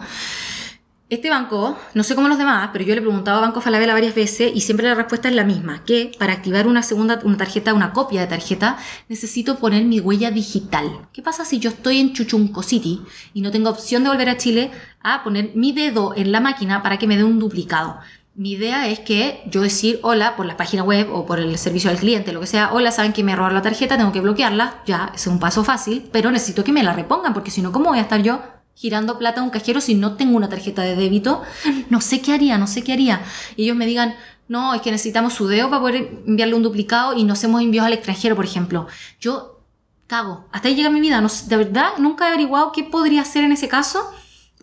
este banco, no sé cómo los demás, pero yo le he preguntado a Banco Falabella varias veces y siempre la respuesta es la misma, que para activar una segunda una tarjeta, una copia de tarjeta, necesito poner mi huella digital. ¿Qué pasa si yo estoy en Chuchunco City y no tengo opción de volver a Chile a poner mi dedo en la máquina para que me dé un duplicado? Mi idea es que yo decir hola por la página web o por el servicio al cliente, lo que sea, hola, saben que me robaron la tarjeta, tengo que bloquearla, ya, es un paso fácil, pero necesito que me la repongan, porque si no, ¿cómo voy a estar yo girando plata a un cajero si no tengo una tarjeta de débito? No sé qué haría, no sé qué haría. Y ellos me digan, no, es que necesitamos su dedo para poder enviarle un duplicado y no hacemos envíos al extranjero, por ejemplo. Yo cago, hasta ahí llega mi vida, no, de verdad, nunca he averiguado qué podría hacer en ese caso.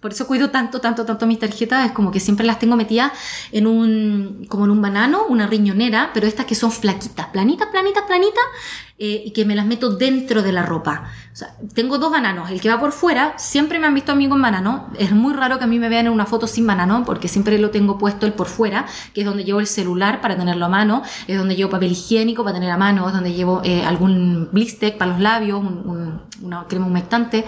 Por eso cuido tanto, tanto, tanto mis tarjetas. Es como que siempre las tengo metidas en un, como en un banano, una riñonera, pero estas que son flaquitas, planitas, planitas, planitas, eh, y que me las meto dentro de la ropa. O sea, tengo dos bananos. El que va por fuera, siempre me han visto a mí con banano. Es muy raro que a mí me vean en una foto sin banano, porque siempre lo tengo puesto el por fuera, que es donde llevo el celular para tenerlo a mano, es donde llevo papel higiénico para tener a mano, es donde llevo eh, algún blister para los labios, un- un- una crema humectante,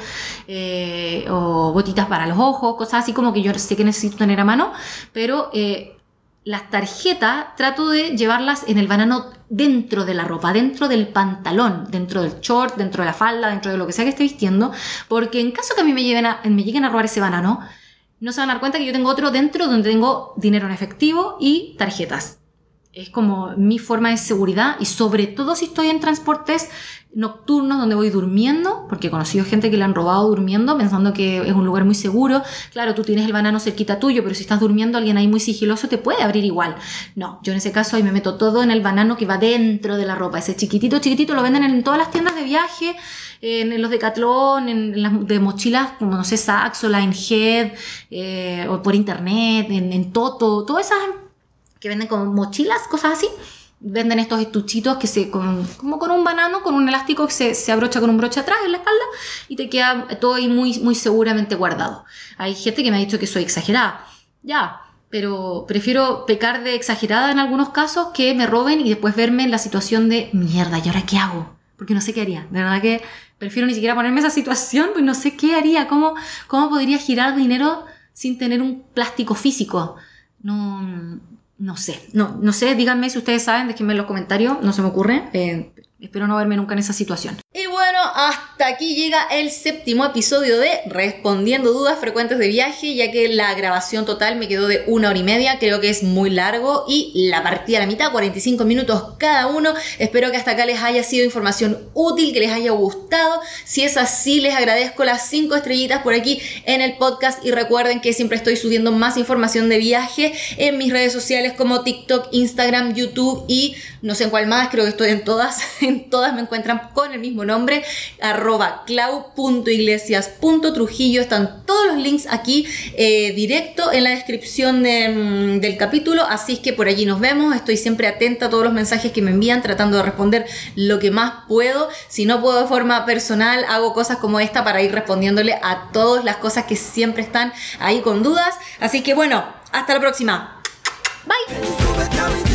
eh, o gotitas para los ojos, cosas así como que yo sé que necesito tener a mano, pero eh, las tarjetas trato de llevarlas en el banano dentro de la ropa, dentro del pantalón, dentro del short, dentro de la falda, dentro de lo que sea que esté vistiendo, porque en caso que a mí me, lleven a- me lleguen a robar ese banano, no se van a dar cuenta que yo tengo otro dentro donde tengo dinero en efectivo y tarjetas. Es como mi forma de seguridad y sobre todo si estoy en transportes nocturnos donde voy durmiendo, porque he conocido gente que le han robado durmiendo pensando que es un lugar muy seguro. Claro, tú tienes el banano cerquita tuyo, pero si estás durmiendo alguien ahí muy sigiloso te puede abrir igual. No, yo en ese caso ahí me meto todo en el banano que va dentro de la ropa. Ese chiquitito, chiquitito lo venden en todas las tiendas de viaje, en, los Decathlon, en, en las de mochilas como no sé, Saxo, Linehead, eh, o por internet, en, en Toto, todas esas que venden como mochilas, cosas así. Venden estos estuchitos que se, con- como con un banano, con un elástico que se, se abrocha con un broche atrás en la espalda y te queda todo ahí muy, muy seguramente guardado. Hay gente que me ha dicho que soy exagerada. Ya, pero prefiero pecar de exagerada en algunos casos que me roben y después verme en la situación de mierda, ¿y ahora qué hago? Porque no sé qué haría. De verdad que prefiero ni siquiera ponerme esa situación, pues no sé qué haría, cómo, cómo podría girar dinero sin tener un plástico físico. No, no sé, no, no sé, díganme si ustedes saben, déjenme en los comentarios, no se me ocurre, eh, espero no verme nunca en esa situación. Y bueno, hasta aquí llega el séptimo episodio de Respondiendo Dudas Frecuentes de Viaje, ya que la grabación total me quedó de una hora y media, creo que es muy largo y la partí a la mitad, 45 minutos cada uno. Espero que hasta acá les haya sido información útil, que les haya gustado. Si es así, les agradezco las 5 estrellitas por aquí en el podcast y recuerden que siempre estoy subiendo más información de viaje en mis redes sociales como TikTok, Instagram, YouTube y no sé en cuál más, creo que estoy en todas, en todas me encuentran con el mismo nombre, arroba clau.iglesias.trujillo, están todos los links aquí eh, directo en la descripción de, mm, del capítulo, así es que por allí nos vemos, estoy siempre atenta a todos los mensajes que me envían, tratando de responder lo que más puedo, si no puedo de forma personal, hago cosas como esta para ir respondiéndole a todas las cosas que siempre están ahí con dudas, así que bueno, hasta la próxima. Bye.